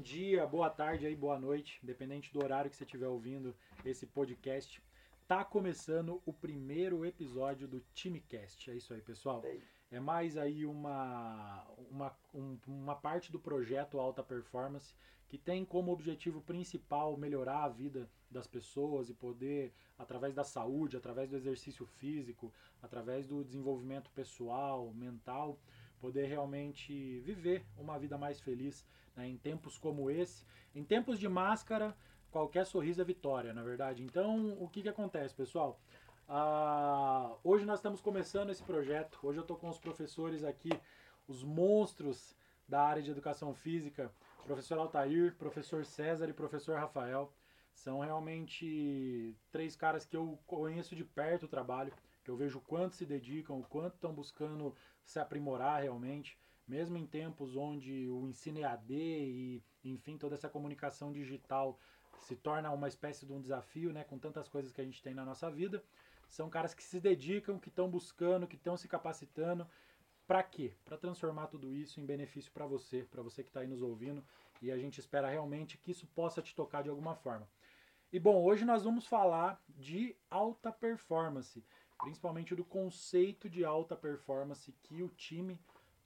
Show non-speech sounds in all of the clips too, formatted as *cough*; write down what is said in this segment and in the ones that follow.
dia, boa tarde aí, boa noite, independente do horário que você estiver ouvindo esse podcast. Tá começando o primeiro episódio do TimeCast. É isso aí, pessoal. É mais aí uma, uma, um, uma parte do projeto Alta Performance que tem como objetivo principal melhorar a vida das pessoas e poder, através da saúde, através do exercício físico, através do desenvolvimento pessoal, mental, poder realmente viver uma vida mais feliz né, em tempos como esse. Em tempos de máscara, qualquer sorriso é vitória, na verdade. Então, o que, que acontece, pessoal? Ah, hoje nós estamos começando esse projeto. Hoje eu estou com os professores aqui, os monstros da área de educação física, professor Altair, professor César e professor Rafael. São realmente três caras que eu conheço de perto o trabalho, que eu vejo o quanto se dedicam, o quanto estão buscando se aprimorar realmente, mesmo em tempos onde o ensino é AD e, enfim, toda essa comunicação digital se torna uma espécie de um desafio, né, com tantas coisas que a gente tem na nossa vida. São caras que se dedicam, que estão buscando, que estão se capacitando. Para quê? Para transformar tudo isso em benefício para você, para você que está aí nos ouvindo. E a gente espera realmente que isso possa te tocar de alguma forma. E bom, hoje nós vamos falar de alta performance principalmente do conceito de alta performance que o time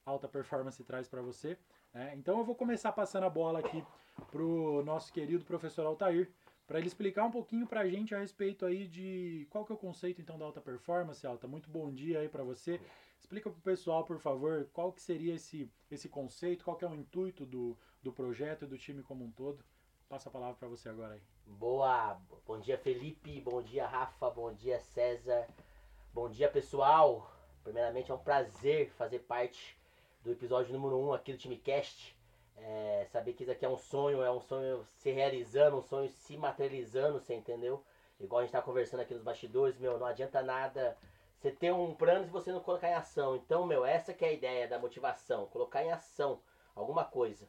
alta performance traz para você. Né? Então eu vou começar passando a bola aqui para o nosso querido professor Altair, para ele explicar um pouquinho para a gente a respeito aí de qual que é o conceito então da alta performance, Alta. Muito bom dia aí para você. Explica para o pessoal, por favor, qual que seria esse, esse conceito, qual que é o intuito do, do projeto e do time como um todo. Passa a palavra para você agora aí. Boa, bom dia Felipe, bom dia Rafa, bom dia César, Bom dia, pessoal. Primeiramente, é um prazer fazer parte do episódio número 1 um aqui do TimeCast. É, saber que isso aqui é um sonho, é um sonho se realizando, um sonho se materializando, você entendeu? Igual a gente tá conversando aqui nos bastidores, meu, não adianta nada você ter um plano se você não colocar em ação. Então, meu, essa que é a ideia da motivação, colocar em ação alguma coisa.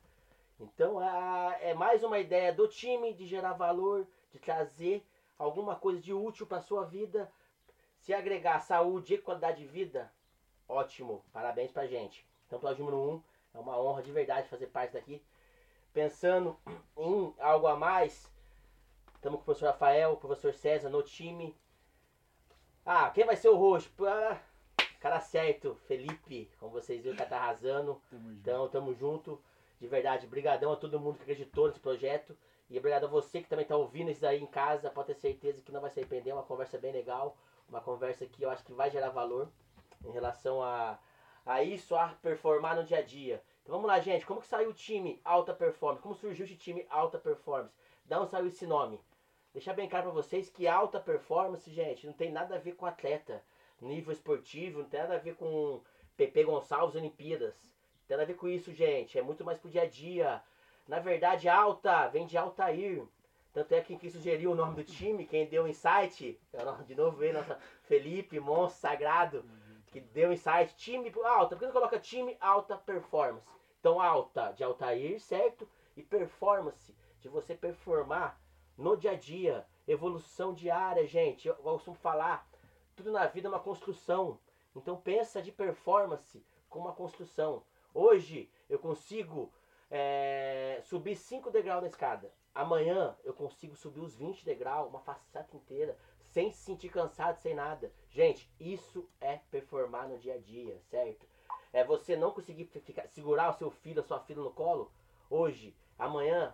Então, a, é mais uma ideia do time de gerar valor, de trazer alguma coisa de útil para sua vida se agregar saúde e qualidade de vida, ótimo. Parabéns pra gente. Então, episódio número 1, um, é uma honra de verdade fazer parte daqui. Pensando em algo a mais, estamos com o professor Rafael, o professor César no time. Ah, quem vai ser o roxo? Ah, cara certo, Felipe, como vocês viram, tá arrasando. Tamo então, tamo junto. De verdade, brigadão a todo mundo que acreditou nesse projeto. E obrigado a você que também está ouvindo isso aí em casa. Pode ter certeza que não vai se arrepender. É uma conversa bem legal uma conversa que eu acho que vai gerar valor em relação a, a isso, a performar no dia a dia. Então vamos lá, gente. Como que saiu o time Alta Performance? Como surgiu esse time Alta Performance? Da onde saiu esse nome? Deixar bem claro para vocês que alta performance, gente, não tem nada a ver com atleta, nível esportivo, não tem nada a ver com Pepe Gonçalves Olimpíadas. Não tem nada a ver com isso, gente. É muito mais pro dia a dia. Na verdade, alta vem de Altair. Tanto é que quem sugeriu o nome do time, quem deu o insight, de novo veio nossa Felipe, monstro sagrado, que deu insight, time alta, por que não coloca time alta performance? Então alta de Altair, certo? E performance, de você performar no dia a dia, evolução diária, gente. Eu costumo falar, tudo na vida é uma construção. Então pensa de performance como uma construção. Hoje eu consigo é, subir 5 degraus na escada. Amanhã eu consigo subir os 20 degraus, uma faceta inteira, sem se sentir cansado, sem nada. Gente, isso é performar no dia a dia, certo? É você não conseguir ficar, segurar o seu filho, a sua filha no colo. Hoje, amanhã,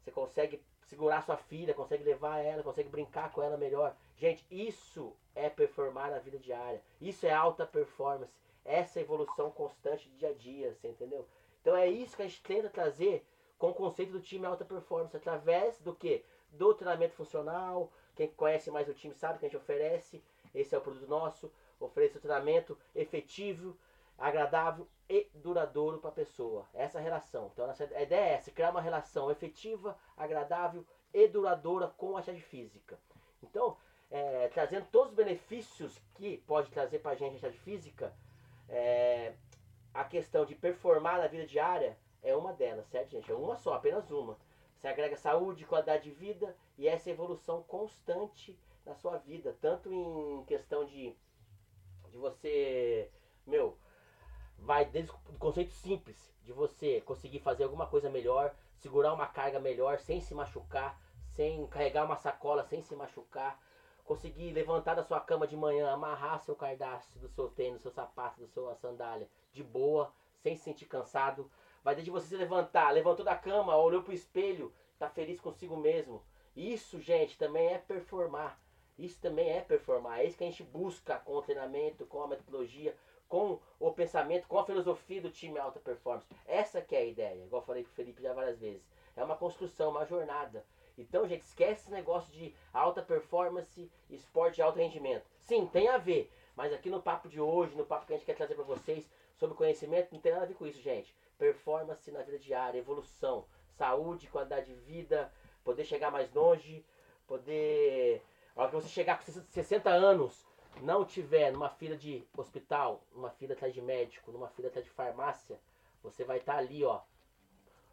você consegue segurar sua filha, consegue levar ela, consegue brincar com ela melhor. Gente, isso é performar na vida diária. Isso é alta performance. Essa é evolução constante dia a dia, você entendeu? Então é isso que a gente tenta trazer com o conceito do time alta performance, através do que? Do treinamento funcional. Quem conhece mais o time sabe que a gente oferece. Esse é o produto nosso. Oferece o treinamento efetivo, agradável e duradouro para a pessoa. Essa é relação. Então a ideia é essa, criar uma relação efetiva, agradável e duradoura com a atividade física. Então, é, trazendo todos os benefícios que pode trazer para a gente a atividade física, é, a questão de performar na vida diária é uma delas, certo, gente? É uma só, apenas uma. Você agrega saúde, qualidade de vida e essa evolução constante na sua vida, tanto em questão de, de você, meu, vai desde o conceito simples de você conseguir fazer alguma coisa melhor, segurar uma carga melhor sem se machucar, sem carregar uma sacola sem se machucar, conseguir levantar da sua cama de manhã, amarrar seu cardápio do seu tênis, do seu sapato, da sua sandália de boa, sem se sentir cansado. Vai desde você se levantar, levantou da cama, olhou pro espelho, tá feliz consigo mesmo. Isso, gente, também é performar. Isso também é performar. É isso que a gente busca com o treinamento, com a metodologia, com o pensamento, com a filosofia do time alta performance. Essa que é a ideia, igual eu falei pro Felipe já várias vezes. É uma construção, uma jornada. Então, gente, esquece esse negócio de alta performance, esporte de alto rendimento. Sim, tem a ver. Mas aqui no papo de hoje, no papo que a gente quer trazer para vocês sobre conhecimento, não tem nada a ver com isso, gente. Performance na vida diária, evolução, saúde, qualidade de vida, poder chegar mais longe, poder. A hora que você chegar com 60 anos, não tiver numa fila de hospital, numa fila atrás de médico, numa fila atrás de farmácia, você vai estar tá ali, ó,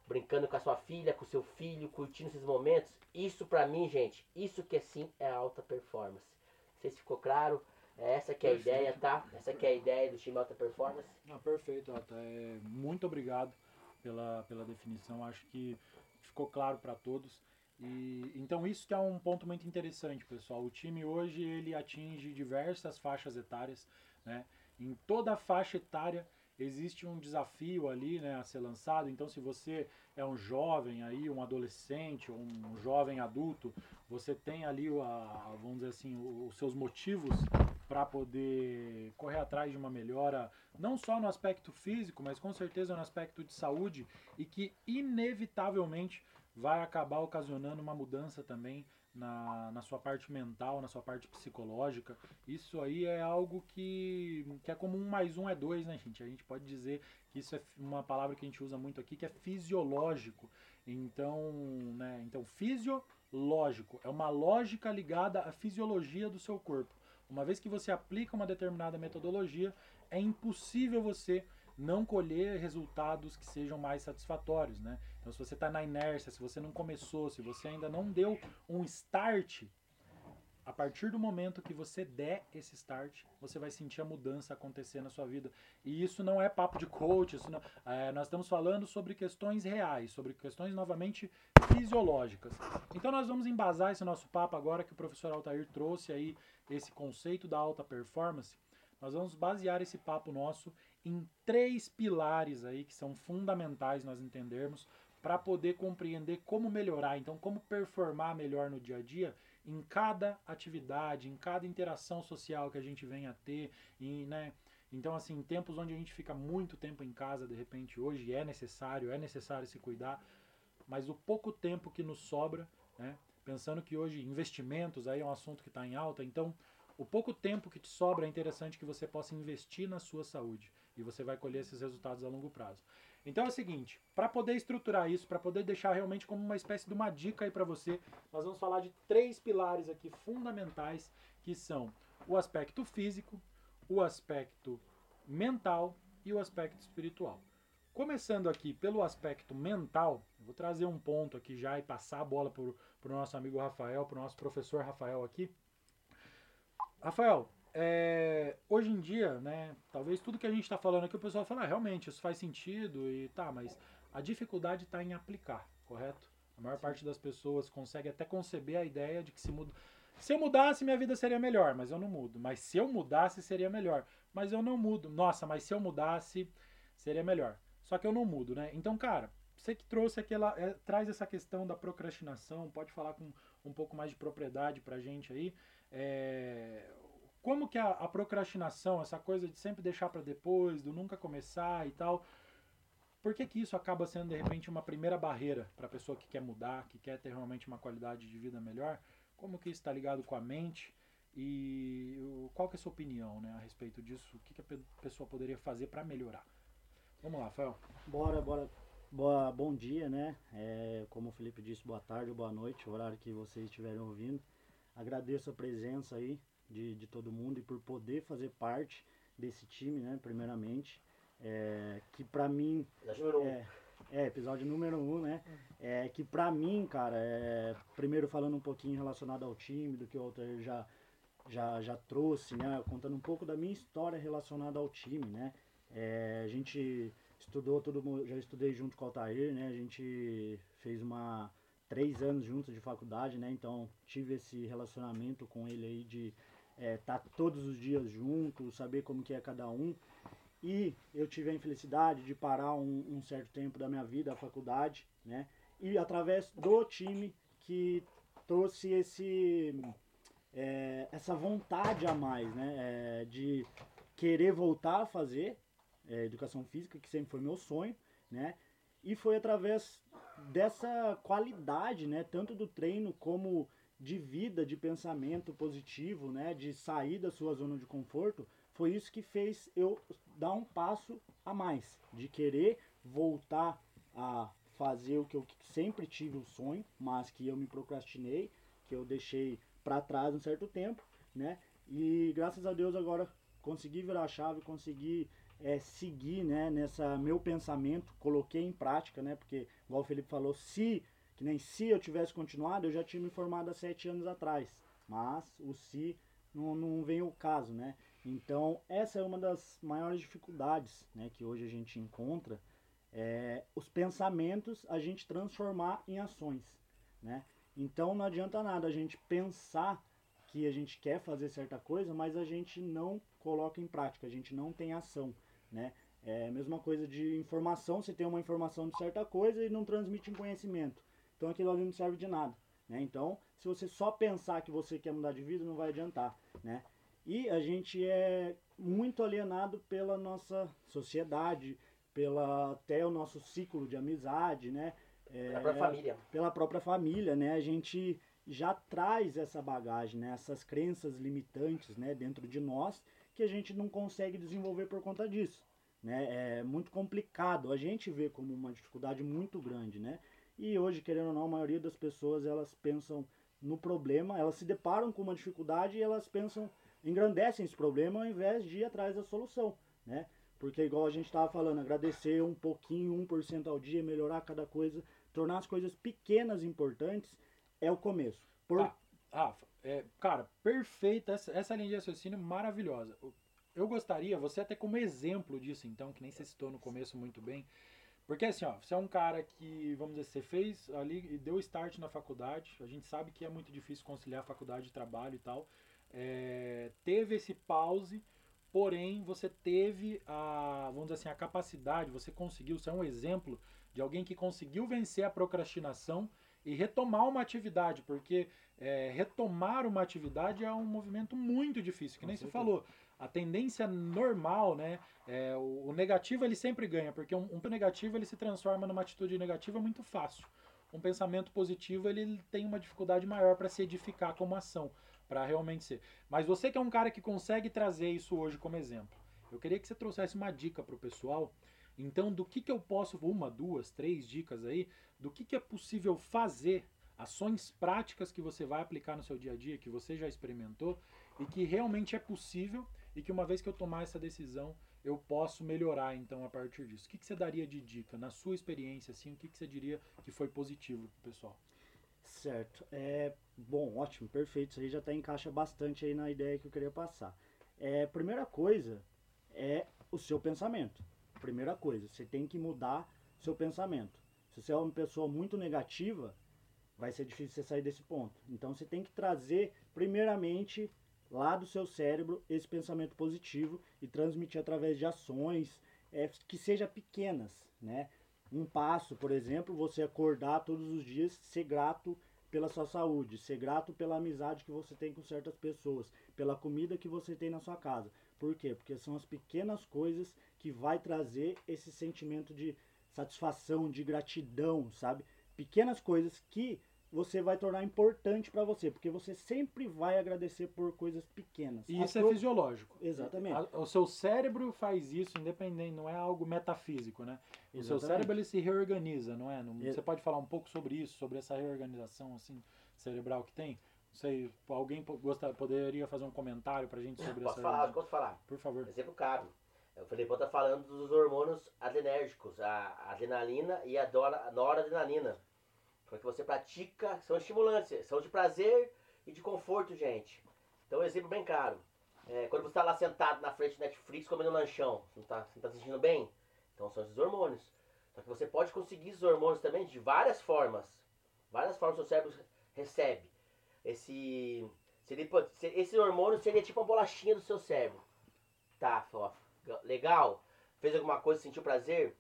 brincando com a sua filha, com o seu filho, curtindo esses momentos. Isso pra mim, gente, isso que sim é alta performance. Não sei se ficou claro. É essa que é perfeito. a ideia, tá? Essa que é a ideia do time alta performance. Não, perfeito, Alta. É, muito obrigado pela, pela definição. Acho que ficou claro para todos. E, então isso que é um ponto muito interessante, pessoal. O time hoje ele atinge diversas faixas etárias, né? Em toda a faixa etária existe um desafio ali né, a ser lançado. Então, se você é um jovem aí, um adolescente, um jovem adulto, você tem ali, a, vamos dizer assim, os seus motivos para poder correr atrás de uma melhora, não só no aspecto físico, mas com certeza no aspecto de saúde e que inevitavelmente vai acabar ocasionando uma mudança também na, na sua parte mental, na sua parte psicológica. Isso aí é algo que, que é como um mais um é dois, né, gente? A gente pode dizer que isso é uma palavra que a gente usa muito aqui, que é fisiológico. Então, né, então fisiológico é uma lógica ligada à fisiologia do seu corpo. Uma vez que você aplica uma determinada metodologia, é impossível você não colher resultados que sejam mais satisfatórios, né? Então, se você está na inércia, se você não começou, se você ainda não deu um start, a partir do momento que você der esse start, você vai sentir a mudança acontecer na sua vida. E isso não é papo de coach, não, é, nós estamos falando sobre questões reais, sobre questões novamente fisiológicas. Então nós vamos embasar esse nosso papo agora que o professor Altair trouxe aí esse conceito da alta performance. Nós vamos basear esse papo nosso em três pilares aí que são fundamentais nós entendermos para poder compreender como melhorar, então como performar melhor no dia a dia em cada atividade, em cada interação social que a gente vem a ter, né? Então, assim, em tempos onde a gente fica muito tempo em casa, de repente, hoje é necessário, é necessário se cuidar, mas o pouco tempo que nos sobra, né? Pensando que hoje investimentos aí é um assunto que está em alta, então o pouco tempo que te sobra é interessante que você possa investir na sua saúde e você vai colher esses resultados a longo prazo. Então é o seguinte, para poder estruturar isso, para poder deixar realmente como uma espécie de uma dica aí para você, nós vamos falar de três pilares aqui fundamentais, que são o aspecto físico, o aspecto mental e o aspecto espiritual. Começando aqui pelo aspecto mental, vou trazer um ponto aqui já e passar a bola para o nosso amigo Rafael, para o nosso professor Rafael aqui. Rafael, é, hoje em dia, né, talvez tudo que a gente está falando aqui, o pessoal fala, ah, realmente, isso faz sentido e tá, mas a dificuldade está em aplicar, correto? A maior parte das pessoas consegue até conceber a ideia de que se muda. Se eu mudasse, minha vida seria melhor, mas eu não mudo. Mas se eu mudasse, seria melhor. Mas eu não mudo. Nossa, mas se eu mudasse, seria melhor. Só que eu não mudo, né? Então, cara, você que trouxe aquela. É, traz essa questão da procrastinação, pode falar com um pouco mais de propriedade pra gente aí. É, como que a, a procrastinação, essa coisa de sempre deixar para depois, do nunca começar e tal, por que, que isso acaba sendo de repente uma primeira barreira para a pessoa que quer mudar, que quer ter realmente uma qualidade de vida melhor? Como que isso está ligado com a mente? E qual que é a sua opinião né, a respeito disso? O que, que a pessoa poderia fazer para melhorar? Vamos lá, Rafael. Bora, bora. Boa, bom dia, né? É, como o Felipe disse, boa tarde, boa noite, o horário que vocês estiverem ouvindo. Agradeço a presença aí de, de todo mundo e por poder fazer parte desse time, né, primeiramente. É, que pra mim. É, é, episódio número um, né? É, que pra mim, cara, é, primeiro falando um pouquinho relacionado ao time, do que o Walter já, já, já trouxe, né? Contando um pouco da minha história relacionada ao time, né? É, a gente estudou todo mundo, já estudei junto com o Altair, né? A gente fez uma três anos juntos de faculdade, né? Então tive esse relacionamento com ele aí de é, tá todos os dias juntos, saber como que é cada um. E eu tive a infelicidade de parar um, um certo tempo da minha vida, a faculdade, né? E através do time que trouxe esse é, essa vontade a mais, né? É, de querer voltar a fazer é, educação física, que sempre foi meu sonho, né? E foi através dessa qualidade, né? Tanto do treino como de vida, de pensamento positivo, né? De sair da sua zona de conforto, foi isso que fez eu dar um passo a mais, de querer voltar a fazer o que eu sempre tive o sonho, mas que eu me procrastinei, que eu deixei para trás um certo tempo, né? E graças a Deus agora consegui virar a chave, consegui é, seguir, né, nessa meu pensamento, coloquei em prática, né? Porque, igual o Felipe falou, se, que nem se eu tivesse continuado, eu já tinha me formado há sete anos atrás. Mas o se não, não vem o caso, né? Então, essa é uma das maiores dificuldades, né, que hoje a gente encontra, é, os pensamentos a gente transformar em ações, né? Então não adianta nada a gente pensar que a gente quer fazer certa coisa, mas a gente não coloca em prática, a gente não tem ação, né? É a mesma coisa de informação, você tem uma informação de certa coisa e não transmite em conhecimento. Então aquilo ali não serve de nada, né? Então, se você só pensar que você quer mudar de vida, não vai adiantar, né? E a gente é muito alienado pela nossa sociedade, pela até o nosso ciclo de amizade, né? É, pela própria família. Pela própria família, né? A gente já traz essa bagagem, né? essas crenças limitantes né? dentro de nós que a gente não consegue desenvolver por conta disso. Né? É muito complicado, a gente vê como uma dificuldade muito grande. Né? E hoje, querendo ou não, a maioria das pessoas elas pensam no problema, elas se deparam com uma dificuldade e elas pensam, engrandecem esse problema ao invés de ir atrás da solução. Né? Porque igual a gente estava falando, agradecer um pouquinho, 1% ao dia, melhorar cada coisa, tornar as coisas pequenas importantes, é o começo. Por... Ah, Rafa, é, cara, perfeita essa, essa linha de raciocínio maravilhosa. Eu gostaria, você até como exemplo disso, então, que nem você citou no começo muito bem, porque assim, ó, você é um cara que, vamos dizer, você fez ali e deu start na faculdade, a gente sabe que é muito difícil conciliar faculdade e trabalho e tal, é, teve esse pause, porém você teve a, vamos dizer assim, a capacidade, você conseguiu, você é um exemplo de alguém que conseguiu vencer a procrastinação e retomar uma atividade, porque é, retomar uma atividade é um movimento muito difícil, que nem você falou. A tendência normal, né? É, o, negativo ele sempre ganha, porque um, um negativo ele se transforma numa atitude negativa muito fácil. Um pensamento positivo ele tem uma dificuldade maior para se edificar como ação para realmente ser. Mas você que é um cara que consegue trazer isso hoje como exemplo, eu queria que você trouxesse uma dica para o pessoal. Então, do que, que eu posso, uma, duas, três dicas aí, do que, que é possível fazer, ações práticas que você vai aplicar no seu dia a dia, que você já experimentou e que realmente é possível e que uma vez que eu tomar essa decisão, eu posso melhorar então a partir disso. O que, que você daria de dica na sua experiência, assim, o que, que você diria que foi positivo pro pessoal? Certo. É, bom, ótimo, perfeito. Isso aí já tá, encaixa bastante aí na ideia que eu queria passar. É, primeira coisa é o seu pensamento. Primeira coisa, você tem que mudar seu pensamento. Se você é uma pessoa muito negativa, vai ser difícil você sair desse ponto. Então você tem que trazer, primeiramente, lá do seu cérebro esse pensamento positivo e transmitir através de ações é, que sejam pequenas, né? Um passo, por exemplo, você acordar todos os dias, ser grato pela sua saúde, ser grato pela amizade que você tem com certas pessoas, pela comida que você tem na sua casa. Por quê? Porque são as pequenas coisas que vai trazer esse sentimento de satisfação, de gratidão, sabe? Pequenas coisas que você vai tornar importante para você, porque você sempre vai agradecer por coisas pequenas. E isso é fisiológico. Exatamente. o seu cérebro faz isso independente, não é algo metafísico, né? O Exatamente. seu cérebro ele se reorganiza, não é? Não, você pode falar um pouco sobre isso, sobre essa reorganização assim cerebral que tem? Não sei, alguém gosta, poderia fazer um comentário pra gente sobre posso essa... Falar, posso falar? Por favor. Exemplo caro. O Felipão tá falando dos hormônios adrenérgicos, a adrenalina e a noradrenalina. Porque você pratica, são estimulantes, são de prazer e de conforto, gente. Então, exemplo bem caro. É, quando você está lá sentado na frente do Netflix comendo um lanchão, você não está tá se sentindo bem? Então são esses hormônios. Só que você pode conseguir esses hormônios também de várias formas. Várias formas o seu cérebro recebe. Esse, seria, esse hormônio seria tipo uma bolachinha do seu cérebro. Tá, ó, legal? Fez alguma coisa, sentiu prazer?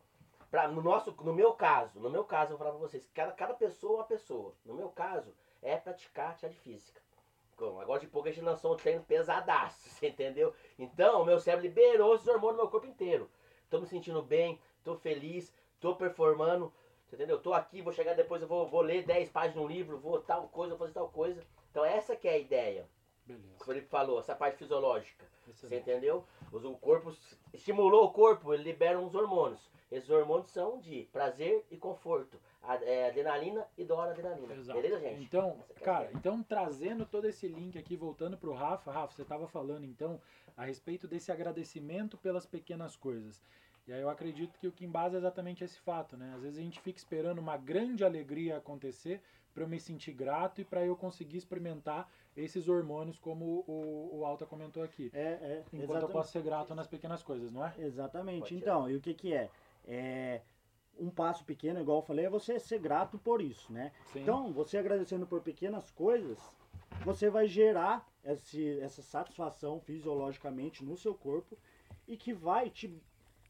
Pra, no, nosso, no meu caso, no meu caso, eu vou falar pra vocês, cada, cada pessoa é uma pessoa. No meu caso, é praticar atividade física. Agora de pouco a gente lançou um treino pesadaço, *laughs* você entendeu? Então, o meu cérebro liberou esses hormônios no meu corpo inteiro. Tô me sentindo bem, tô feliz, tô performando, você entendeu? Tô aqui, vou chegar depois, eu vou, vou ler 10 páginas de um livro, vou tal coisa, vou fazer tal coisa. Então essa que é a ideia. Beleza. O Felipe falou, essa parte fisiológica. Excelente. Você entendeu? O corpo estimulou o corpo, ele libera uns hormônios. Esses hormônios são de prazer e conforto. É, adrenalina e doradrenalina. Exato. Beleza, gente? Então, é cara, então trazendo todo esse link aqui, voltando pro Rafa, Rafa, você estava falando então a respeito desse agradecimento pelas pequenas coisas. E aí eu acredito que o que embasa é exatamente esse fato, né? Às vezes a gente fica esperando uma grande alegria acontecer para eu me sentir grato e para eu conseguir experimentar esses hormônios, como o, o Alta comentou aqui. É, é. Enquanto exatamente. eu posso ser grato nas pequenas coisas, não é? Exatamente. então, e o que que é? É um passo pequeno, igual eu falei, é você ser grato por isso, né? Sim. Então, você agradecendo por pequenas coisas, você vai gerar esse, essa satisfação fisiologicamente no seu corpo e que vai te,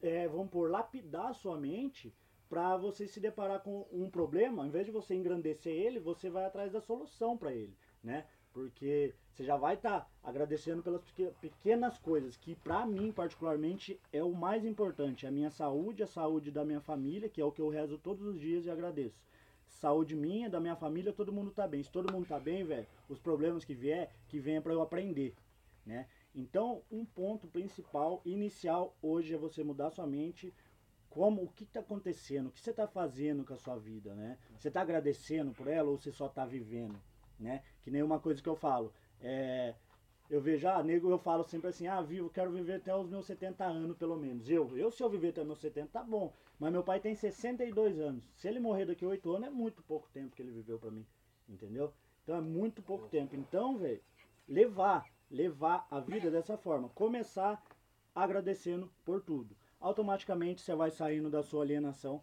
é, vamos por, lapidar a sua mente para você se deparar com um problema, ao invés de você engrandecer ele, você vai atrás da solução para ele, né? Porque você já vai estar tá agradecendo pelas pequenas coisas, que para mim particularmente é o mais importante, a minha saúde, a saúde da minha família, que é o que eu rezo todos os dias e agradeço. Saúde minha, da minha família, todo mundo tá bem. Se todo mundo tá bem, velho, os problemas que vier, que venha para eu aprender, né? Então, um ponto principal, inicial hoje é você mudar sua mente, como o que está acontecendo, o que você está fazendo com a sua vida, né? Você está agradecendo por ela ou você só está vivendo? né? Que nem uma coisa que eu falo. É, eu vejo, ah, nego, eu falo sempre assim, ah, vivo, quero viver até os meus 70 anos, pelo menos. Eu, eu se eu viver até os meus 70, tá bom. Mas meu pai tem 62 anos. Se ele morrer daqui a 8 anos, é muito pouco tempo que ele viveu pra mim. Entendeu? Então é muito pouco tempo. Então, velho, levar, levar a vida dessa forma. Começar agradecendo por tudo. Automaticamente você vai saindo da sua alienação.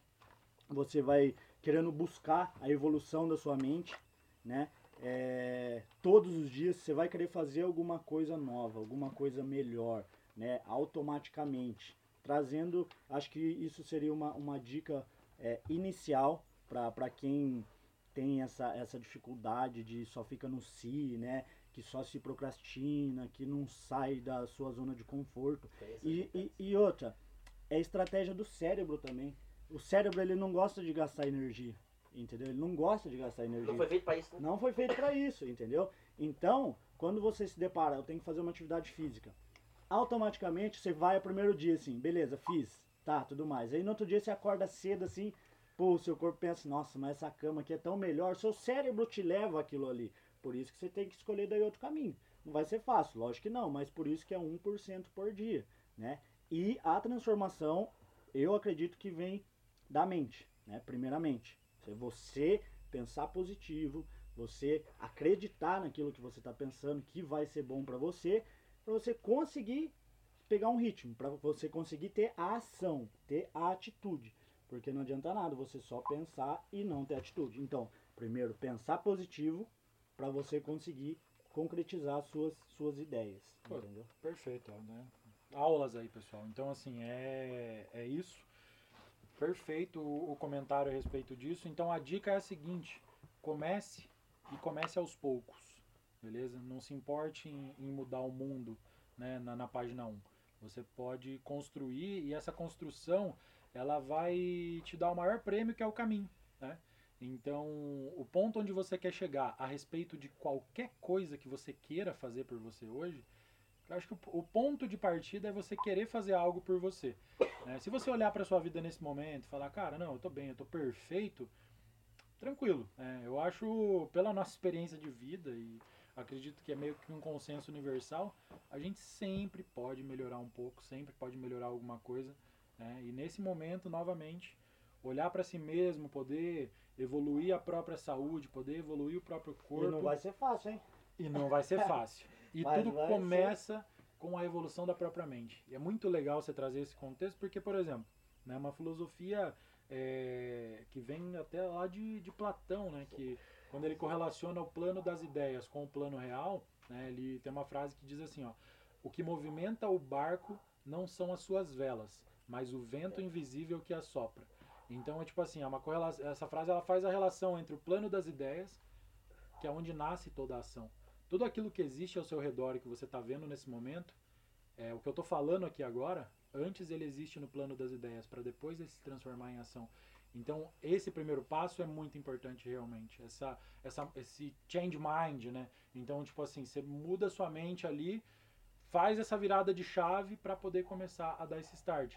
Você vai querendo buscar a evolução da sua mente, né? É, todos os dias você vai querer fazer alguma coisa nova, alguma coisa melhor, né? Automaticamente. Trazendo, acho que isso seria uma, uma dica é, inicial para quem tem essa, essa dificuldade de só fica no si, né? Que só se procrastina, que não sai da sua zona de conforto. E, e, e outra, é estratégia do cérebro também. O cérebro ele não gosta de gastar energia. Entendeu? Ele não gosta de gastar energia. Não foi feito para isso. Né? Não foi feito para isso, entendeu? Então, quando você se depara, eu tenho que fazer uma atividade física. Automaticamente você vai ao primeiro dia assim, beleza, fiz, tá, tudo mais. Aí no outro dia você acorda cedo assim, pô, seu corpo pensa, nossa, mas essa cama aqui é tão melhor. Seu cérebro te leva aquilo ali. Por isso que você tem que escolher daí outro caminho. Não vai ser fácil, lógico que não, mas por isso que é 1% por dia, né? E a transformação, eu acredito que vem da mente, né? Primeiramente. É você pensar positivo, você acreditar naquilo que você está pensando que vai ser bom para você, para você conseguir pegar um ritmo, para você conseguir ter a ação, ter a atitude. Porque não adianta nada você só pensar e não ter atitude. Então, primeiro pensar positivo para você conseguir concretizar suas suas ideias, Pô, entendeu? Perfeito, né? Aulas aí, pessoal. Então, assim, é, é isso. Perfeito o comentário a respeito disso. Então a dica é a seguinte: comece e comece aos poucos, beleza? Não se importe em, em mudar o mundo né, na, na página 1. Você pode construir e essa construção ela vai te dar o maior prêmio que é o caminho, né? Então, o ponto onde você quer chegar a respeito de qualquer coisa que você queira fazer por você hoje, eu acho que o, o ponto de partida é você querer fazer algo por você. Né? Se você olhar para sua vida nesse momento e falar, cara, não, eu tô bem, eu tô perfeito, tranquilo. Né? Eu acho, pela nossa experiência de vida e acredito que é meio que um consenso universal, a gente sempre pode melhorar um pouco, sempre pode melhorar alguma coisa. Né? E nesse momento, novamente, olhar para si mesmo, poder evoluir a própria saúde, poder evoluir o próprio corpo. E não vai ser fácil, hein? E não vai ser fácil. E Mas tudo começa ser... com a evolução da própria mente. E é muito legal você trazer esse contexto, porque, por exemplo, né, uma filosofia é, que vem até lá de, de Platão, né? Que quando ele correlaciona o plano das ideias com o plano real, né, ele tem uma frase que diz assim, ó, o que movimenta o barco não são as suas velas, mas o vento invisível que assopra. Então é tipo assim, é uma correlação, essa frase ela faz a relação entre o plano das ideias, que é onde nasce toda a ação. Tudo aquilo que existe ao seu redor e que você está vendo nesse momento, é, o que eu estou falando aqui agora, antes ele existe no plano das ideias, para depois ele se transformar em ação. Então, esse primeiro passo é muito importante realmente. Essa, essa, esse change mind, né? Então, tipo assim, você muda sua mente ali, faz essa virada de chave para poder começar a dar esse start.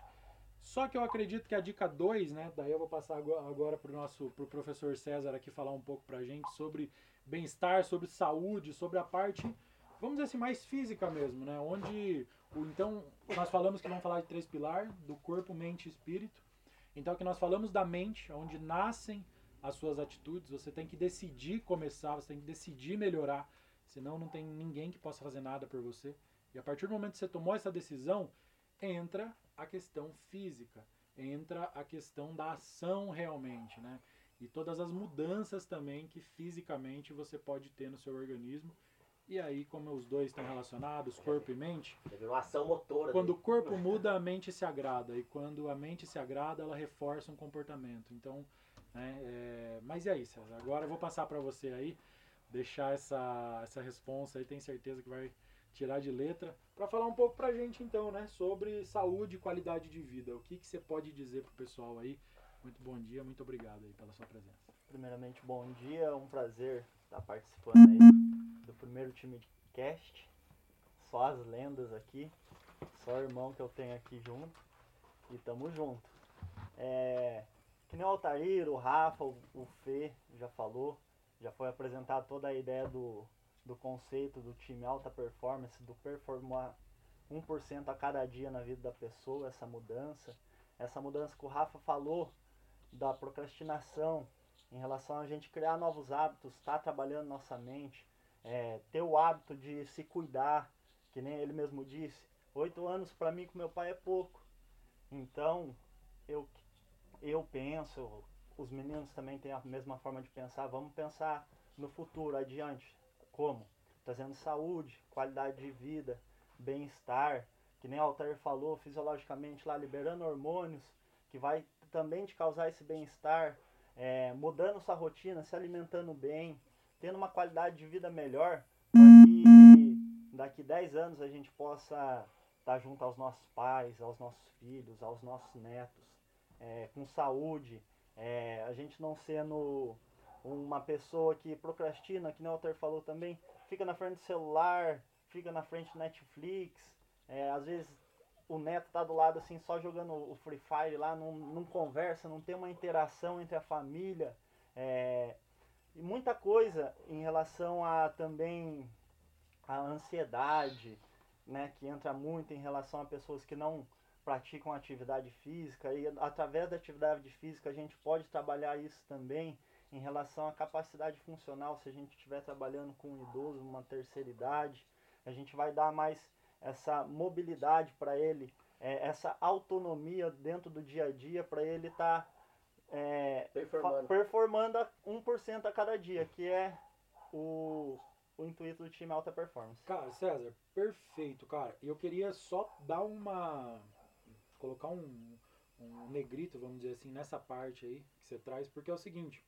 Só que eu acredito que a dica 2, né? Daí eu vou passar agora para o nosso pro professor César aqui falar um pouco para a gente sobre bem-estar, sobre saúde, sobre a parte, vamos dizer assim, mais física mesmo, né? Onde, então, nós falamos que vamos falar de três pilares, do corpo, mente e espírito. Então, que nós falamos da mente, onde nascem as suas atitudes, você tem que decidir começar, você tem que decidir melhorar, senão não tem ninguém que possa fazer nada por você. E a partir do momento que você tomou essa decisão, entra a questão física, entra a questão da ação realmente, né? E todas as mudanças também que fisicamente você pode ter no seu organismo. E aí, como os dois estão relacionados, corpo e mente. Teve uma ação motora. Quando o corpo muda, a mente se agrada. E quando a mente se agrada, ela reforça um comportamento. Então, né, é... mas é isso. Agora eu vou passar para você aí, deixar essa, essa resposta aí, tenho certeza que vai tirar de letra, para falar um pouco pra gente então, né, sobre saúde e qualidade de vida. O que, que você pode dizer pro pessoal aí? Muito bom dia, muito obrigado aí pela sua presença. Primeiramente, bom dia, é um prazer estar participando aí do primeiro time de cast. Só as lendas aqui, só o irmão que eu tenho aqui junto e tamo junto. É, que nem o Altair, o Rafa, o, Fê já falou, já foi apresentado toda a ideia do, do conceito do time alta performance, do performar 1% a cada dia na vida da pessoa, essa mudança. Essa mudança que o Rafa falou da procrastinação em relação a gente criar novos hábitos, estar tá trabalhando nossa mente, é, ter o hábito de se cuidar, que nem ele mesmo disse. Oito anos para mim com meu pai é pouco. Então, eu, eu penso, os meninos também têm a mesma forma de pensar, vamos pensar no futuro, adiante. Como? Trazendo saúde, qualidade de vida, bem-estar, que nem o Altair falou, fisiologicamente lá, liberando hormônios, que vai também te causar esse bem-estar, é, mudando sua rotina, se alimentando bem, tendo uma qualidade de vida melhor, para que daqui 10 anos a gente possa estar tá junto aos nossos pais, aos nossos filhos, aos nossos netos, é, com saúde, é, a gente não sendo uma pessoa que procrastina, que o Walter falou também, fica na frente do celular, fica na frente do Netflix, é, às vezes o neto tá do lado assim só jogando o Free Fire lá, não, não conversa, não tem uma interação entre a família. É, e muita coisa em relação a também a ansiedade, né, que entra muito em relação a pessoas que não praticam atividade física e através da atividade física a gente pode trabalhar isso também em relação à capacidade funcional, se a gente estiver trabalhando com um idoso, uma terceira idade, a gente vai dar mais essa mobilidade para ele, é, essa autonomia dentro do dia a dia para ele estar tá, é, performando. performando a 1% a cada dia, que é o, o intuito do time alta performance. Cara, César, perfeito, cara. E eu queria só dar uma. colocar um, um negrito, vamos dizer assim, nessa parte aí que você traz, porque é o seguinte.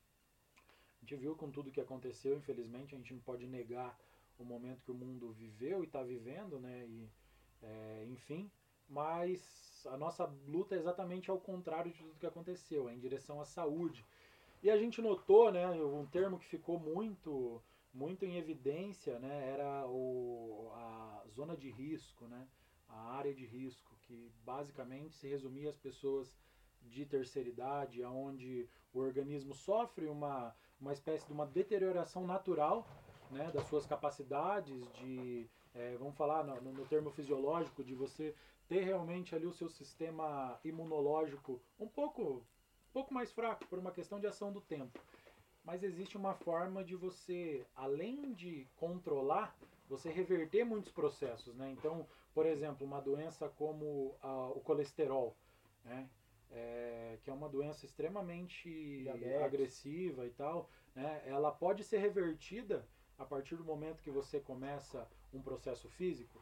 A gente viu com tudo que aconteceu, infelizmente, a gente não pode negar o momento que o mundo viveu e está vivendo, né? E, é, enfim, mas a nossa luta é exatamente ao contrário de tudo que aconteceu, é em direção à saúde. E a gente notou, né, um termo que ficou muito muito em evidência, né, era o, a zona de risco, né, a área de risco, que basicamente se resumia às pessoas de terceira idade, onde o organismo sofre uma, uma espécie de uma deterioração natural né, das suas capacidades, de, é, vamos falar no, no, termo fisiológico, de você ter realmente ali o seu sistema imunológico um pouco, um pouco mais fraco por uma questão de ação do tempo. Mas existe uma forma de você, além de controlar, você reverter muitos processos, né? Então, por exemplo, uma doença como a, o colesterol, né? é, que é uma doença extremamente Diabetes. agressiva e tal, né, ela pode ser revertida a partir do momento que você começa um processo físico?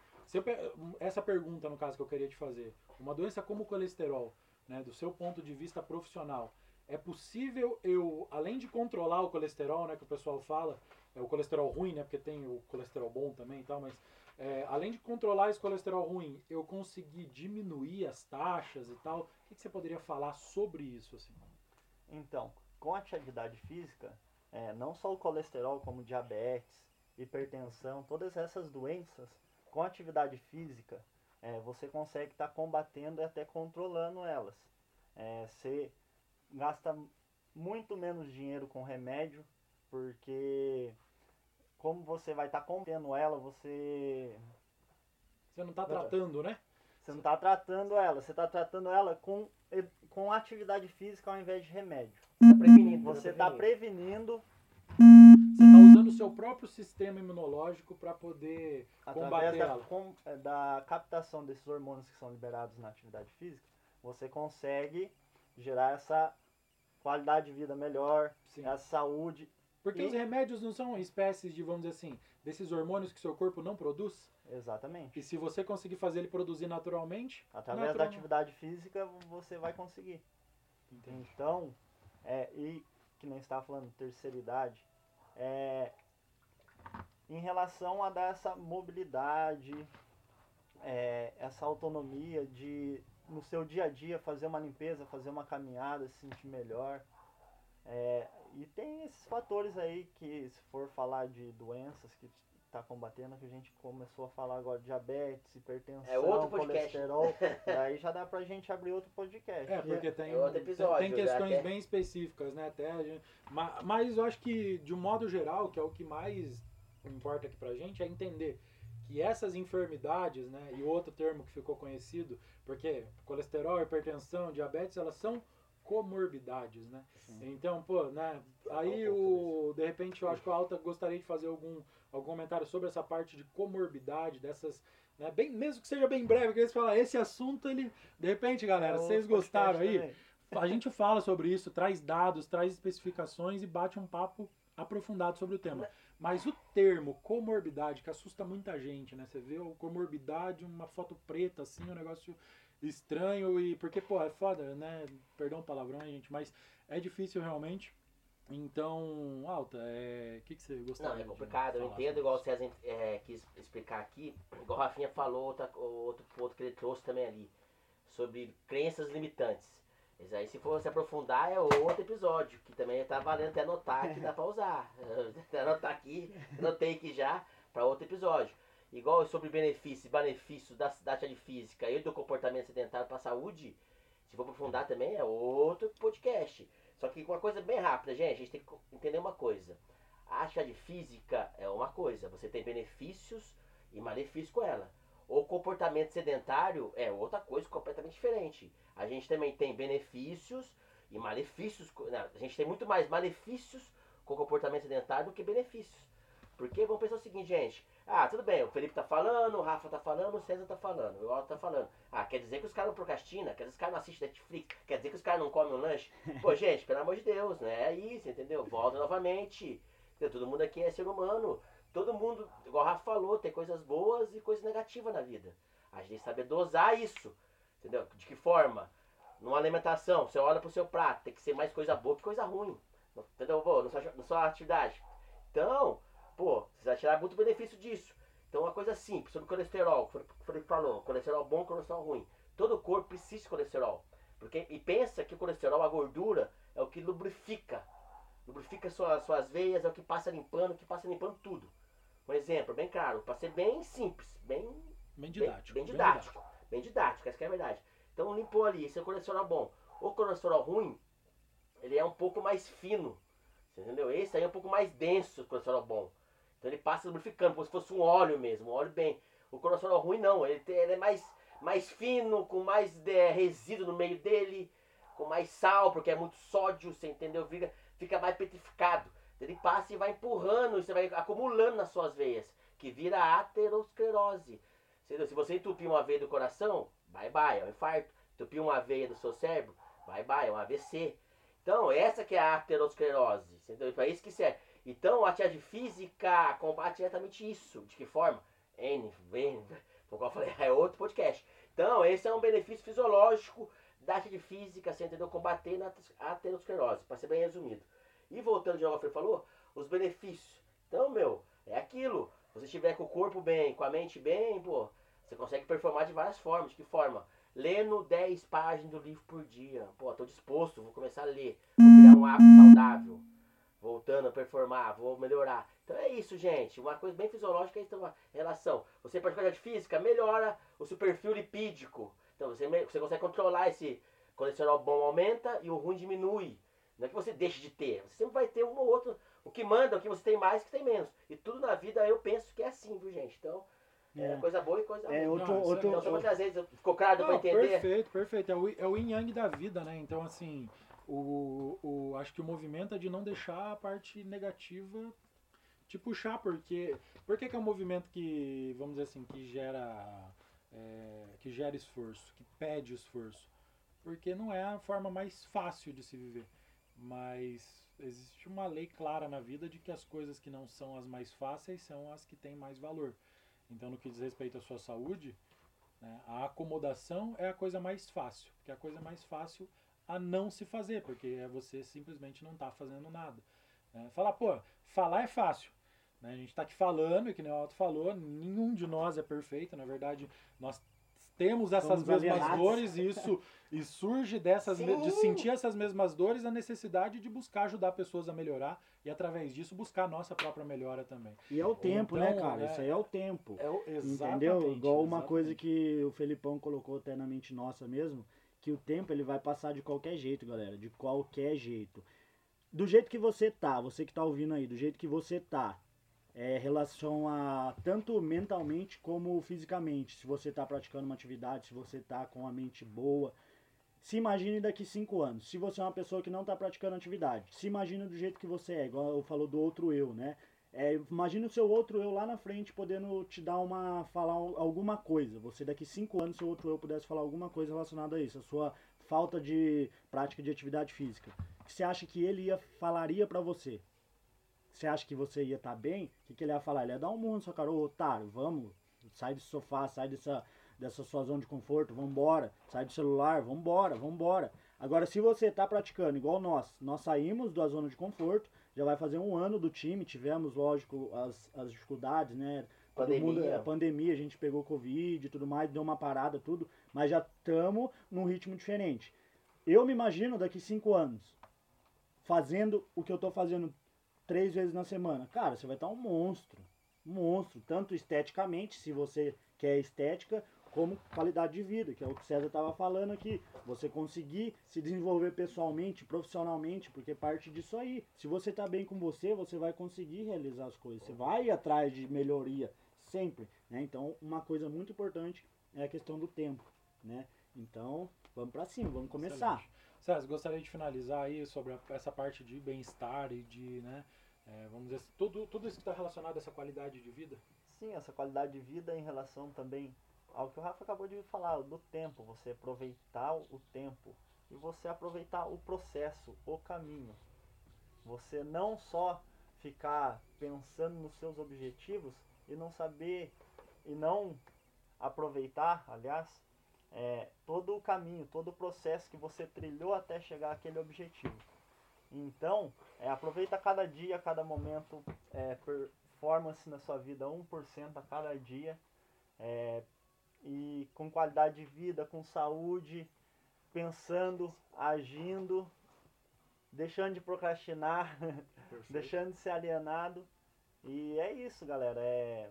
Essa pergunta, no caso, que eu queria te fazer. Uma doença como o colesterol, né, do seu ponto de vista profissional, é possível eu, além de controlar o colesterol, né, que o pessoal fala, é o colesterol ruim, né, porque tem o colesterol bom também e tal, mas é, além de controlar esse colesterol ruim, eu conseguir diminuir as taxas e tal, o que, que você poderia falar sobre isso, assim? Então, com atividade física, é, não só o colesterol, como diabetes, hipertensão, todas essas doenças, com atividade física, é, você consegue estar combatendo e até controlando elas. É, você gasta muito menos dinheiro com remédio, porque como você vai estar combatendo ela, você Você não está tá. tratando, né? Você não está tratando ela, você está tratando ela com, com atividade física ao invés de remédio. Tá Você tá está prevenindo Você está usando o seu próprio sistema imunológico para poder através combater da, ela. com- eh, da captação desses hormônios que são liberados na atividade física, você consegue gerar essa qualidade de vida melhor, Sim. essa saúde. Porque E- os remédios não são espécies de, vamos dizer assim, desses hormônios que seu corpo não produz. Exatamente. E se você conseguir fazer ele produzir naturalmente, Através da natural- atividade física você vai conseguir. Entendi. Então, é, e que nem estava falando, terceira idade, é, em relação a dar essa mobilidade, é, essa autonomia de no seu dia a dia fazer uma limpeza, fazer uma caminhada, se sentir melhor. É, e tem esses fatores aí que se for falar de doenças que está combatendo, que a gente começou a falar agora, diabetes, hipertensão, É outro podcast. colesterol, *laughs* daí já dá pra gente abrir outro podcast. É, porque tem, É outro tem- episódio, tem já questões até- bem específicas, né? Até a gente- ma- mas eu acho que, de um modo geral, que é o que mais importa aqui pra gente, é entender que essas enfermidades, né? E outro termo que ficou conhecido, porque colesterol, hipertensão, diabetes, elas são comorbidades, né? Sim. Então, pô, né? Aí o de repente eu acho que o Alta gostaria de fazer algum algum comentário sobre essa parte de comorbidade dessas, né? Bem, mesmo que seja bem breve, que eles falam, esse assunto ele, de repente, galera, É vocês gostaram aí? também. A gente fala sobre isso, traz dados, traz especificações e bate um papo aprofundado sobre o tema. Mas o termo comorbidade, que assusta muita gente, né? Você vê o comorbidade, uma foto preta, assim, um negócio estranho e. Porque, pô, é foda, né? Perdão o palavrão, gente, mas é difícil realmente. Então, Alta, é, o que, que você gostaria Não, é complicado, eu entendo, igual o? César é, quis explicar aqui, igual o Rafinha falou, outra, outro ponto que ele trouxe também ali, sobre crenças limitantes. Isso aí, se for se aprofundar, é outro episódio, que também tá valendo até anotar que dá pra usar. *laughs* Anotar aqui, anotei aqui já, pra outro episódio. Igual sobre benefícios benefícios da, da atividade física e do comportamento sedentário pra saúde, se for aprofundar também, é outro podcast. Só que uma coisa bem rápida, gente, a gente tem que entender uma coisa. A atividade física é uma coisa, você tem benefícios e malefícios com ela. O comportamento sedentário é outra coisa completamente diferente. A gente também tem benefícios e malefícios. não, a gente tem muito mais malefícios com o comportamento sedentário do que benefícios. Porque vamos pensar o seguinte, gente. Ah, tudo bem, o Felipe tá falando, o Rafa tá falando, o César tá falando, o Otto tá falando. Ah, quer dizer que os caras não procrastinam, quer dizer que os caras não assistem Netflix, quer dizer que os caras não comem um lanche. *laughs* Pô, gente, pelo amor de Deus, né? É isso, entendeu? Volta novamente. Todo mundo aqui é ser humano. Todo mundo, igual o Rafa falou, tem coisas boas e coisas negativas na vida. A gente tem que saber dosar isso. Entendeu? De que forma? Numa alimentação, você olha pro seu prato, tem que ser mais coisa boa que coisa ruim. Entendeu? Na sua, na sua atividade. Então, pô, você vai tirar muito benefício disso. Então, uma coisa simples, sobre colesterol, que o Felipe falou, colesterol bom, colesterol ruim. Todo corpo precisa de colesterol. Porque, e pensa que o colesterol, a gordura, é o que lubrifica. Lubrifica suas, suas veias, é o que passa limpando, o que passa limpando tudo. Um exemplo, bem claro, para ser bem simples, bem Bem Bem- didático. Bem, didático. Bem didático, essa que é a verdade. Então limpou ali, esse é o colesterol bom. O colesterol ruim, ele é um pouco mais fino. Você entendeu? Esse aí é um pouco mais denso, o colesterol bom. Então ele passa lubrificando, como se fosse um óleo mesmo, um óleo bem. O colesterol ruim não, ele, tem- ele é mais, mais fino, com mais é, resíduo no meio dele, com mais sal, porque é muito sódio, você entendeu? Fica, fica mais petrificado. Ele passa e vai empurrando, você vai acumulando nas suas veias, que vira aterosclerose. Se você entupir uma veia do coração, bye bye, é um infarto. Entupir uma veia do seu cérebro, Vai, vai, é um AVC. Então, essa que é a aterosclerose, entendeu? Para isso que serve. Então, a atividade física combate diretamente isso. De que forma? N, N, como *laughs* eu falei, *laughs* é outro podcast. Então, esse é um benefício fisiológico da atividade física, você entendeu? Combater a aterosclerose, para ser bem resumido. E voltando de novo que falou, os benefícios. Então, meu, é aquilo. Se você estiver com o corpo bem, com a mente bem, pô, você consegue performar de várias formas. De que forma? Lendo 10 páginas do livro por dia. Pô, tô disposto, vou começar a ler. Vou criar um hábito saudável. Voltando a performar, vou melhorar. Então é isso, gente. Uma coisa bem fisiológica é uma relação. Você pratica atividade física, melhora o seu perfil lipídico. Então você, você consegue controlar esse colesterol bom aumenta e o ruim diminui. Não é que você deixe de ter. Você sempre vai ter um ou outro. O que manda, o que você tem mais, o que tem menos. E tudo na vida eu penso que é assim, viu, gente? Então, é, é coisa boa e coisa é, ruim. Outro, Não, outro, Então, só muitas vezes ficou claro para entender. Perfeito, perfeito. É o, é o yin yang da vida, né? Então, assim, o, o, acho que o movimento é de não deixar a parte negativa te puxar, porque. Por que, é um movimento que, vamos dizer assim, que gera. É, que gera esforço, que pede esforço? Porque não é a forma mais fácil de se viver. Mas existe uma lei clara na vida de que as coisas que não são as mais fáceis são as que têm mais valor. Então, no que diz respeito à sua saúde, né, a acomodação é a coisa mais fácil, porque a coisa mais fácil a não se fazer, porque é você simplesmente não está fazendo nada. Né? Falar, pô, falar é fácil. Né? A gente está aqui falando, e que nem o Alto falou, nenhum de nós é perfeito, na verdade, nós temos essas Somos mesmas alienados. dores e isso e surge dessas me- de sentir essas mesmas dores a necessidade de buscar ajudar pessoas a melhorar e através disso buscar a nossa própria melhora também. E é o tempo, Então, né, cara? é- Isso aí é o tempo. É o, Entendeu? Igual uma coisa que o Felipão colocou até na mente nossa mesmo, que o tempo ele vai passar de qualquer jeito, galera, de qualquer jeito. Do jeito que você tá, você que tá ouvindo aí, do jeito que você tá, é relação a tanto mentalmente como fisicamente, se você tá praticando uma atividade, se você tá com a mente boa, se imagine daqui cinco anos. Se você é uma pessoa que não está praticando atividade, se imagine do jeito que você é, igual eu falou do outro eu, né? É, imagine o seu outro eu lá na frente podendo te dar uma. falar alguma coisa. Você daqui cinco anos, seu outro eu pudesse falar alguma coisa relacionada a isso, a sua falta de prática de atividade física. O que você acha que ele ia falaria pra você? Você acha que você ia estar bem? O que, que ele ia falar? Ele ia dar um murro na sua cara, ô otário, vamos, sai desse sofá, sai dessa, dessa sua zona de conforto, vambora, sai do celular, vambora, vambora. Agora, se você está praticando igual nós, nós saímos da zona de conforto, já vai fazer um ano do time, tivemos, lógico, as, as dificuldades, né? Todo Pandemia. mundo, a pandemia, a gente pegou Covid e tudo mais, deu uma parada, tudo, mas já estamos num ritmo diferente. Eu me imagino daqui cinco anos fazendo o que eu tô fazendo três vezes na semana. Cara, você vai estar um monstro. Um monstro. Tanto esteticamente, se você quer estética, como qualidade de vida, que é o que o César estava falando aqui. Você conseguir se desenvolver pessoalmente, profissionalmente, porque parte disso aí. Se você tá bem com você, você vai conseguir realizar as coisas. Você vai ir atrás de melhoria sempre. Né? Então, uma coisa muito importante é a questão do tempo. Né? Então, vamos para cima, vamos começar. Excelente. César, gostaria de finalizar aí sobre a- essa parte de bem-estar e de, né, é, vamos dizer, assim, tudo, tudo isso que está relacionado a essa qualidade de vida. Sim, essa qualidade de vida em relação também ao que o Rafa acabou de falar, do tempo, você aproveitar o tempo e você aproveitar o processo, o caminho. Você não só ficar pensando nos seus objetivos e não saber e não aproveitar, aliás, é, todo o caminho, todo o processo que você trilhou até chegar àquele objetivo. Então, é, aproveita cada dia, cada momento, é, performance na sua vida 1% a cada dia, é, e com qualidade de vida, com saúde, pensando, agindo, deixando de procrastinar, *laughs* deixando de ser alienado. E é isso, galera. É,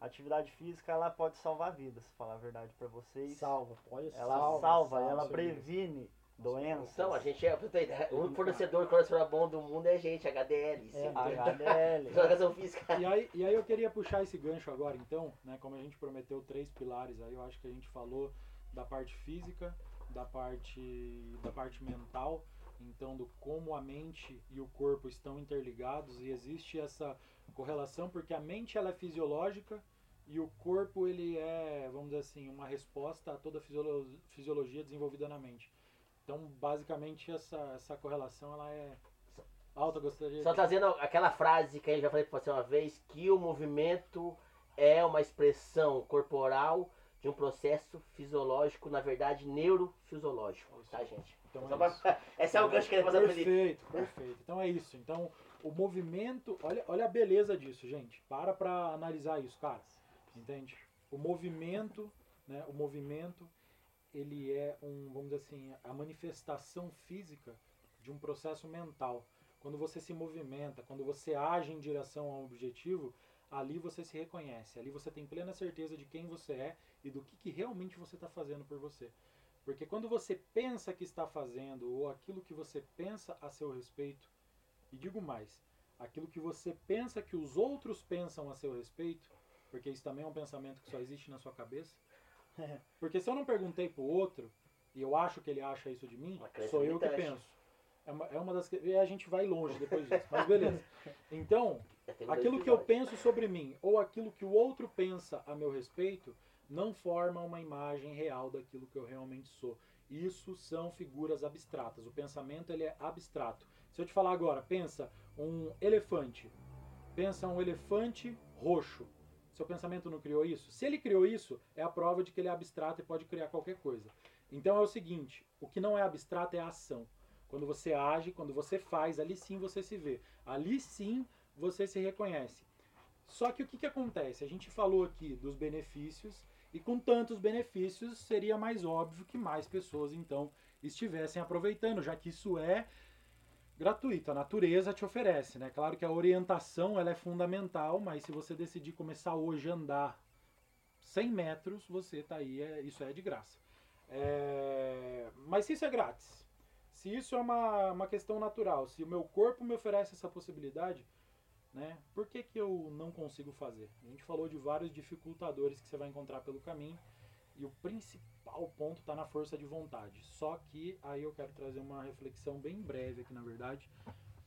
atividade física ela pode salvar vidas, falar a verdade pra vocês. Salva, pode Ela salva, salva, ela salva. previne doenças. Então, a gente é. O fornecedor de colesterol bom do mundo é a gente, HDL. É. HDL. Educação *laughs* física. E aí, e aí eu queria puxar esse gancho agora, então, né? Como a gente prometeu três pilares aí, eu acho que a gente falou da parte física, da parte, da parte mental, então do como a mente e o corpo estão interligados e existe essa correlação porque a mente ela é fisiológica e o corpo ele é, vamos dizer assim, uma resposta a toda a fisiolo- fisiologia desenvolvida na mente. Então, basicamente, essa, essa correlação ela é alta. Gostaria Só trazendo aquela frase que eu já falei pra você uma vez, que o movimento é uma expressão corporal de um processo fisiológico, na verdade, neurofisiológico, tá, gente? Então, é isso. *laughs* Esse é o gancho que ele fazer. Perfeito, perfeito. Então é isso. Então, o movimento, olha, olha a beleza disso, gente. Para pra analisar isso, cara. Entende? O movimento, né? O movimento, ele é um, vamos dizer assim, a manifestação física de um processo mental. Quando você se movimenta, quando você age em direção a um objetivo, ali você se reconhece. Ali você tem plena certeza de quem você é e do que, que realmente você está fazendo por você. Porque quando você pensa que está fazendo, ou aquilo que você pensa a seu respeito, e digo mais, aquilo que você pensa que os outros pensam a seu respeito, porque isso também é um pensamento que só existe na sua cabeça. *laughs* Porque se eu não perguntei pro outro, e eu acho que ele acha isso de mim, sou eu que limitante. penso. É uma, é uma das que. E a gente vai longe depois disso, mas beleza. *laughs* Então, dois aquilo que eu penso sobre mim ou aquilo que o outro pensa a meu respeito não forma uma imagem real daquilo que eu realmente sou. Isso são figuras abstratas. O pensamento ele é abstrato. Se eu te falar agora, pensa um elefante. Pensa um elefante roxo. Seu pensamento não criou isso? Se ele criou isso, é a prova de que ele é abstrato e pode criar qualquer coisa. Então é o seguinte: o que não é abstrato é a ação. Quando você age, quando você faz, ali sim você se vê. Ali sim você se reconhece. Só que o que, que acontece? A gente falou aqui dos benefícios, e com tantos benefícios seria mais óbvio que mais pessoas então estivessem aproveitando, já que isso é gratuito, a natureza te oferece, né? Claro que a orientação ela é fundamental, mas se você decidir começar hoje a andar 100 metros, você tá aí, é, isso é de graça. É, mas se isso é grátis, se isso é uma, uma questão natural, se o meu corpo me oferece essa possibilidade, né? Por que, que eu não consigo fazer? A gente falou de vários dificultadores que você vai encontrar pelo caminho e o principal ponto está na força de vontade. Só que aí eu quero trazer uma reflexão bem breve aqui, na verdade,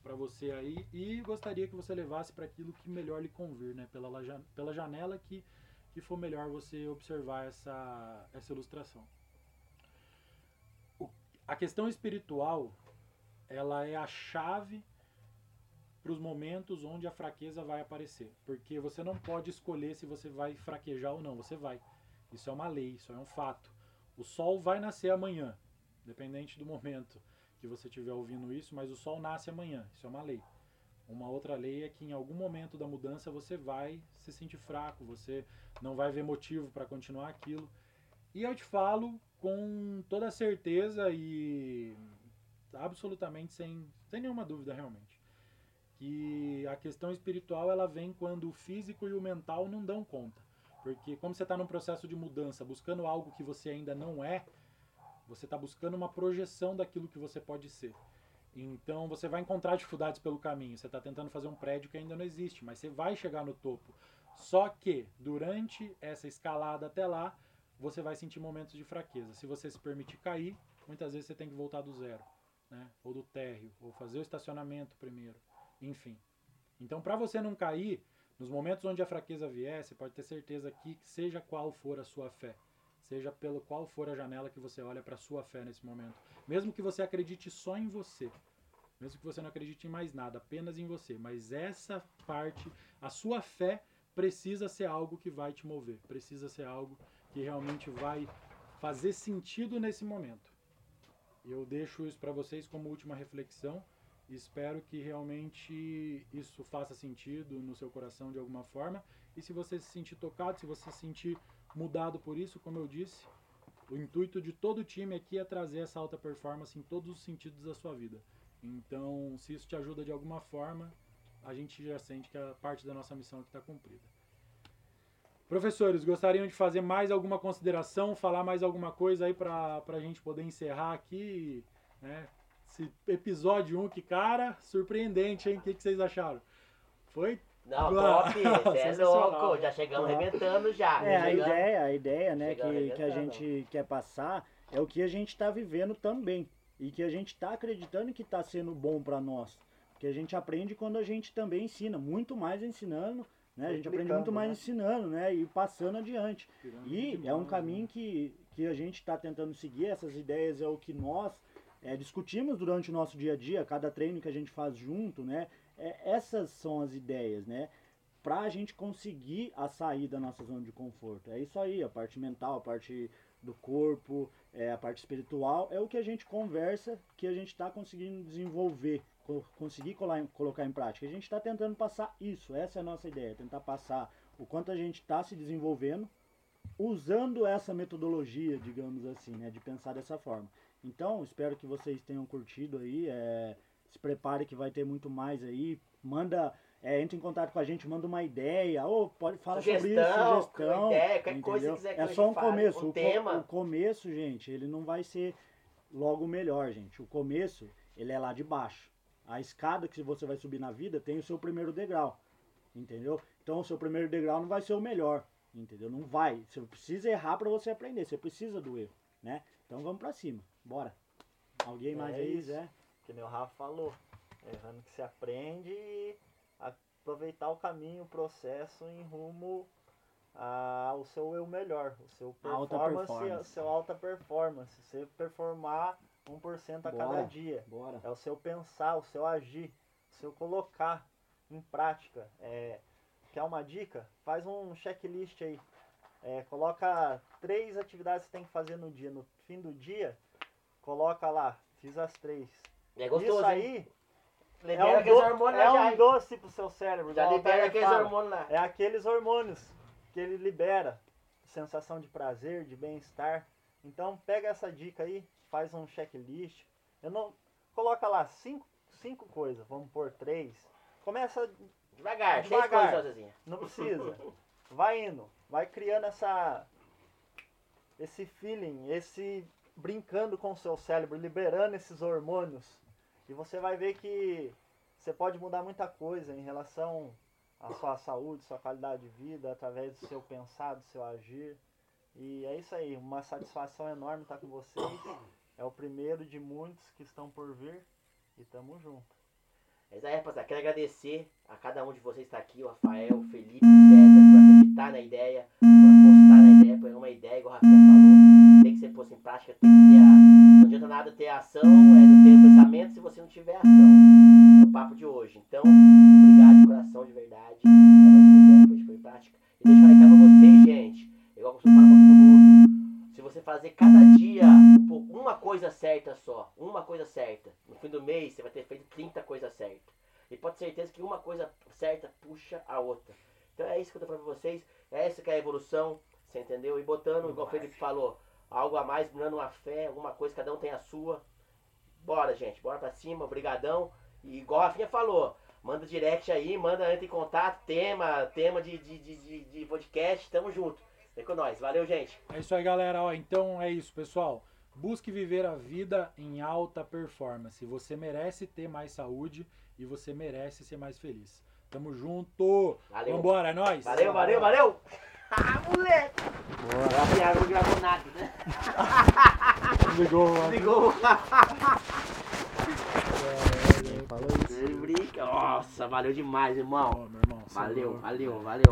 para você aí e gostaria que você levasse para aquilo que melhor lhe convir, né? Pela, la- pela janela que, que for melhor você observar essa, essa ilustração. O- a questão espiritual, ela é a chave para os momentos onde a fraqueza vai aparecer. Porque você não pode escolher se você vai fraquejar ou não, você vai. Isso é uma lei, isso é um fato. O sol vai nascer amanhã, dependente do momento que você estiver ouvindo isso, mas o sol nasce amanhã, isso é uma lei. Uma outra lei é que em algum momento da mudança você vai se sentir fraco, você não vai ver motivo para continuar aquilo. E eu te falo com toda certeza e absolutamente sem, sem nenhuma dúvida realmente que a questão espiritual ela vem quando o físico e o mental não dão conta. Porque como você está num processo de mudança, buscando algo que você ainda não é, você está buscando uma projeção daquilo que você pode ser. Então você vai encontrar dificuldades pelo caminho. Você está tentando fazer um prédio que ainda não existe, mas você vai chegar no topo. Só que durante essa escalada até lá, você vai sentir momentos de fraqueza. Se você se permitir cair, muitas vezes você tem que voltar do zero, né? Ou do térreo, ou fazer o estacionamento primeiro enfim. Então, para você não cair, nos momentos onde a fraqueza você pode ter certeza que seja qual for a sua fé, seja pelo qual for a janela que você olha para a sua fé nesse momento, mesmo que você acredite só em você, mesmo que você não acredite em mais nada, apenas em você, mas essa parte, a sua fé precisa ser algo que vai te mover, precisa ser algo que realmente vai fazer sentido nesse momento. Eu deixo isso para vocês como última reflexão. Espero que realmente isso faça sentido no seu coração de alguma forma. E se você se sentir tocado, se você se sentir mudado por isso, como eu disse, o intuito de todo o time aqui é trazer essa alta performance em todos os sentidos da sua vida. Então, se isso te ajuda de alguma forma, a gente já sente que a parte da nossa missão está cumprida. Professores, gostariam de fazer mais alguma consideração, falar mais alguma coisa aí para a gente poder encerrar aqui, né? Esse episódio 1, que cara, surpreendente, hein? O que, que vocês acharam? Foi? Não, top, você *laughs* é sensacional. louco, já chegamos arrebentando já. É, já a chegamos- ideia, a ideia, né, que, que a gente quer passar é o que a gente está vivendo também. E que a gente está acreditando que está sendo bom para nós. Porque a gente aprende quando a gente também ensina, muito mais ensinando, né? A gente aprende muito mais né? ensinando, né? E passando adiante. E é um mão, caminho que, que a gente está tentando seguir, essas ideias é o que nós é, discutimos durante o nosso dia a dia, cada treino que a gente faz junto, né? É, essas são as ideias, né? Para a gente conseguir a sair da nossa zona de conforto. É isso aí, a parte mental, a parte do corpo, é, a parte espiritual, é o que a gente conversa, que a gente está conseguindo desenvolver, co conseguir colar, colocar em prática. A gente está tentando passar isso, essa é a nossa ideia, tentar passar o quanto a gente está se desenvolvendo usando essa metodologia, digamos assim, né, de pensar dessa forma. Então, espero que vocês tenham curtido aí. É, se prepare que vai ter muito mais aí. Manda, é, entre em contato com a gente, manda uma ideia, ou pode falar sobre isso, sugestão. Ideia, qualquer coisa que quiser que é só um fale, começo. um o, tema. co- o começo, gente, ele não vai ser logo o melhor, gente. O começo, ele é lá de baixo. A escada que você vai subir na vida tem o seu primeiro degrau, entendeu? Então, o seu primeiro degrau não vai ser o melhor, entendeu? Não vai. Você precisa errar para você aprender. Você precisa do erro, né? Então, vamos para cima. Bora. Alguém mais É aí, isso. Zé? Que nem o Rafa falou. Errando que se aprende e aproveitar o caminho, o processo em rumo ao seu eu melhor, o seu Alta performance, performance. o seu alta performance. Você performar 1% a cada Bora. dia. Bora. É o seu pensar, o seu agir, o seu colocar em prática. É, quer uma dica? Faz um checklist aí. É, coloca três atividades que você tem que fazer no dia. No fim do dia, coloca lá, fiz as três. É gostoso, Isso hein? aí é Libera um, aqueles do- hormônios é lá já, um hein? doce pro seu cérebro. Já libera aqueles fala. hormônios lá. É aqueles hormônios que ele libera. Sensação de prazer, de bem-estar. Então pega essa dica aí, faz um checklist. Eu não. Coloca lá cinco, cinco coisas, vamos pôr três. Começa. Devagar, seis Devagar. coisas sozinha. Não precisa. Vai indo. Vai criando essa. Esse feeling, esse. Brincando com o seu cérebro, liberando esses hormônios. E você vai ver que você pode mudar muita coisa em relação à sua saúde, sua qualidade de vida, através do seu pensar, do seu agir. E é isso aí, uma satisfação enorme estar com vocês. É o primeiro de muitos que estão por vir. E tamo junto. Mas aí, rapaziada, quero agradecer a cada um de vocês que está aqui, o Rafael, o Felipe, o César, por acreditar na ideia, por apostar na ideia, por uma ideia, igual o Rafinha falou, ser posto em prática, tem que ter a. Não adianta nada ter ação, é não ter pensamento se você não tiver ação. É o papo de hoje. Então, obrigado de coração, de verdade. É mais uma ideia põe em prática. E deixa eu recado pra vocês, gente. Igual eu costumo falar pra todo mundo. Se você fazer cada dia um uma coisa certa só, uma coisa certa, no fim do mês você vai ter feito 30 coisas certas. E pode ter certeza que uma coisa certa puxa a outra. Então é isso que eu tô falando pra vocês. É essa que é a evolução, você entendeu? E botando, igual o Felipe falou, algo a mais, dando uma fé, alguma coisa, cada um tem a sua. Bora, gente, bora pra cima, obrigadão. E igual a Rafinha falou, manda direct aí, manda, entra em contato, tema, tema de, de, de, de, de podcast, tamo junto. Vem com nós, valeu, gente. É isso aí, galera. Ó, então é isso, pessoal. Busque viver a vida em alta performance. Você merece ter mais saúde e você merece ser mais feliz. Tamo junto. Valeu. Vambora, é nóis. Valeu, valeu, valeu! Ah, moleque! A piada não gravou nada, né? *laughs* Ligou. Ligou. Falou isso. Ele brinca. Nossa, valeu demais, irmão. Meu irmão. é Valeu, louco. valeu, valeu.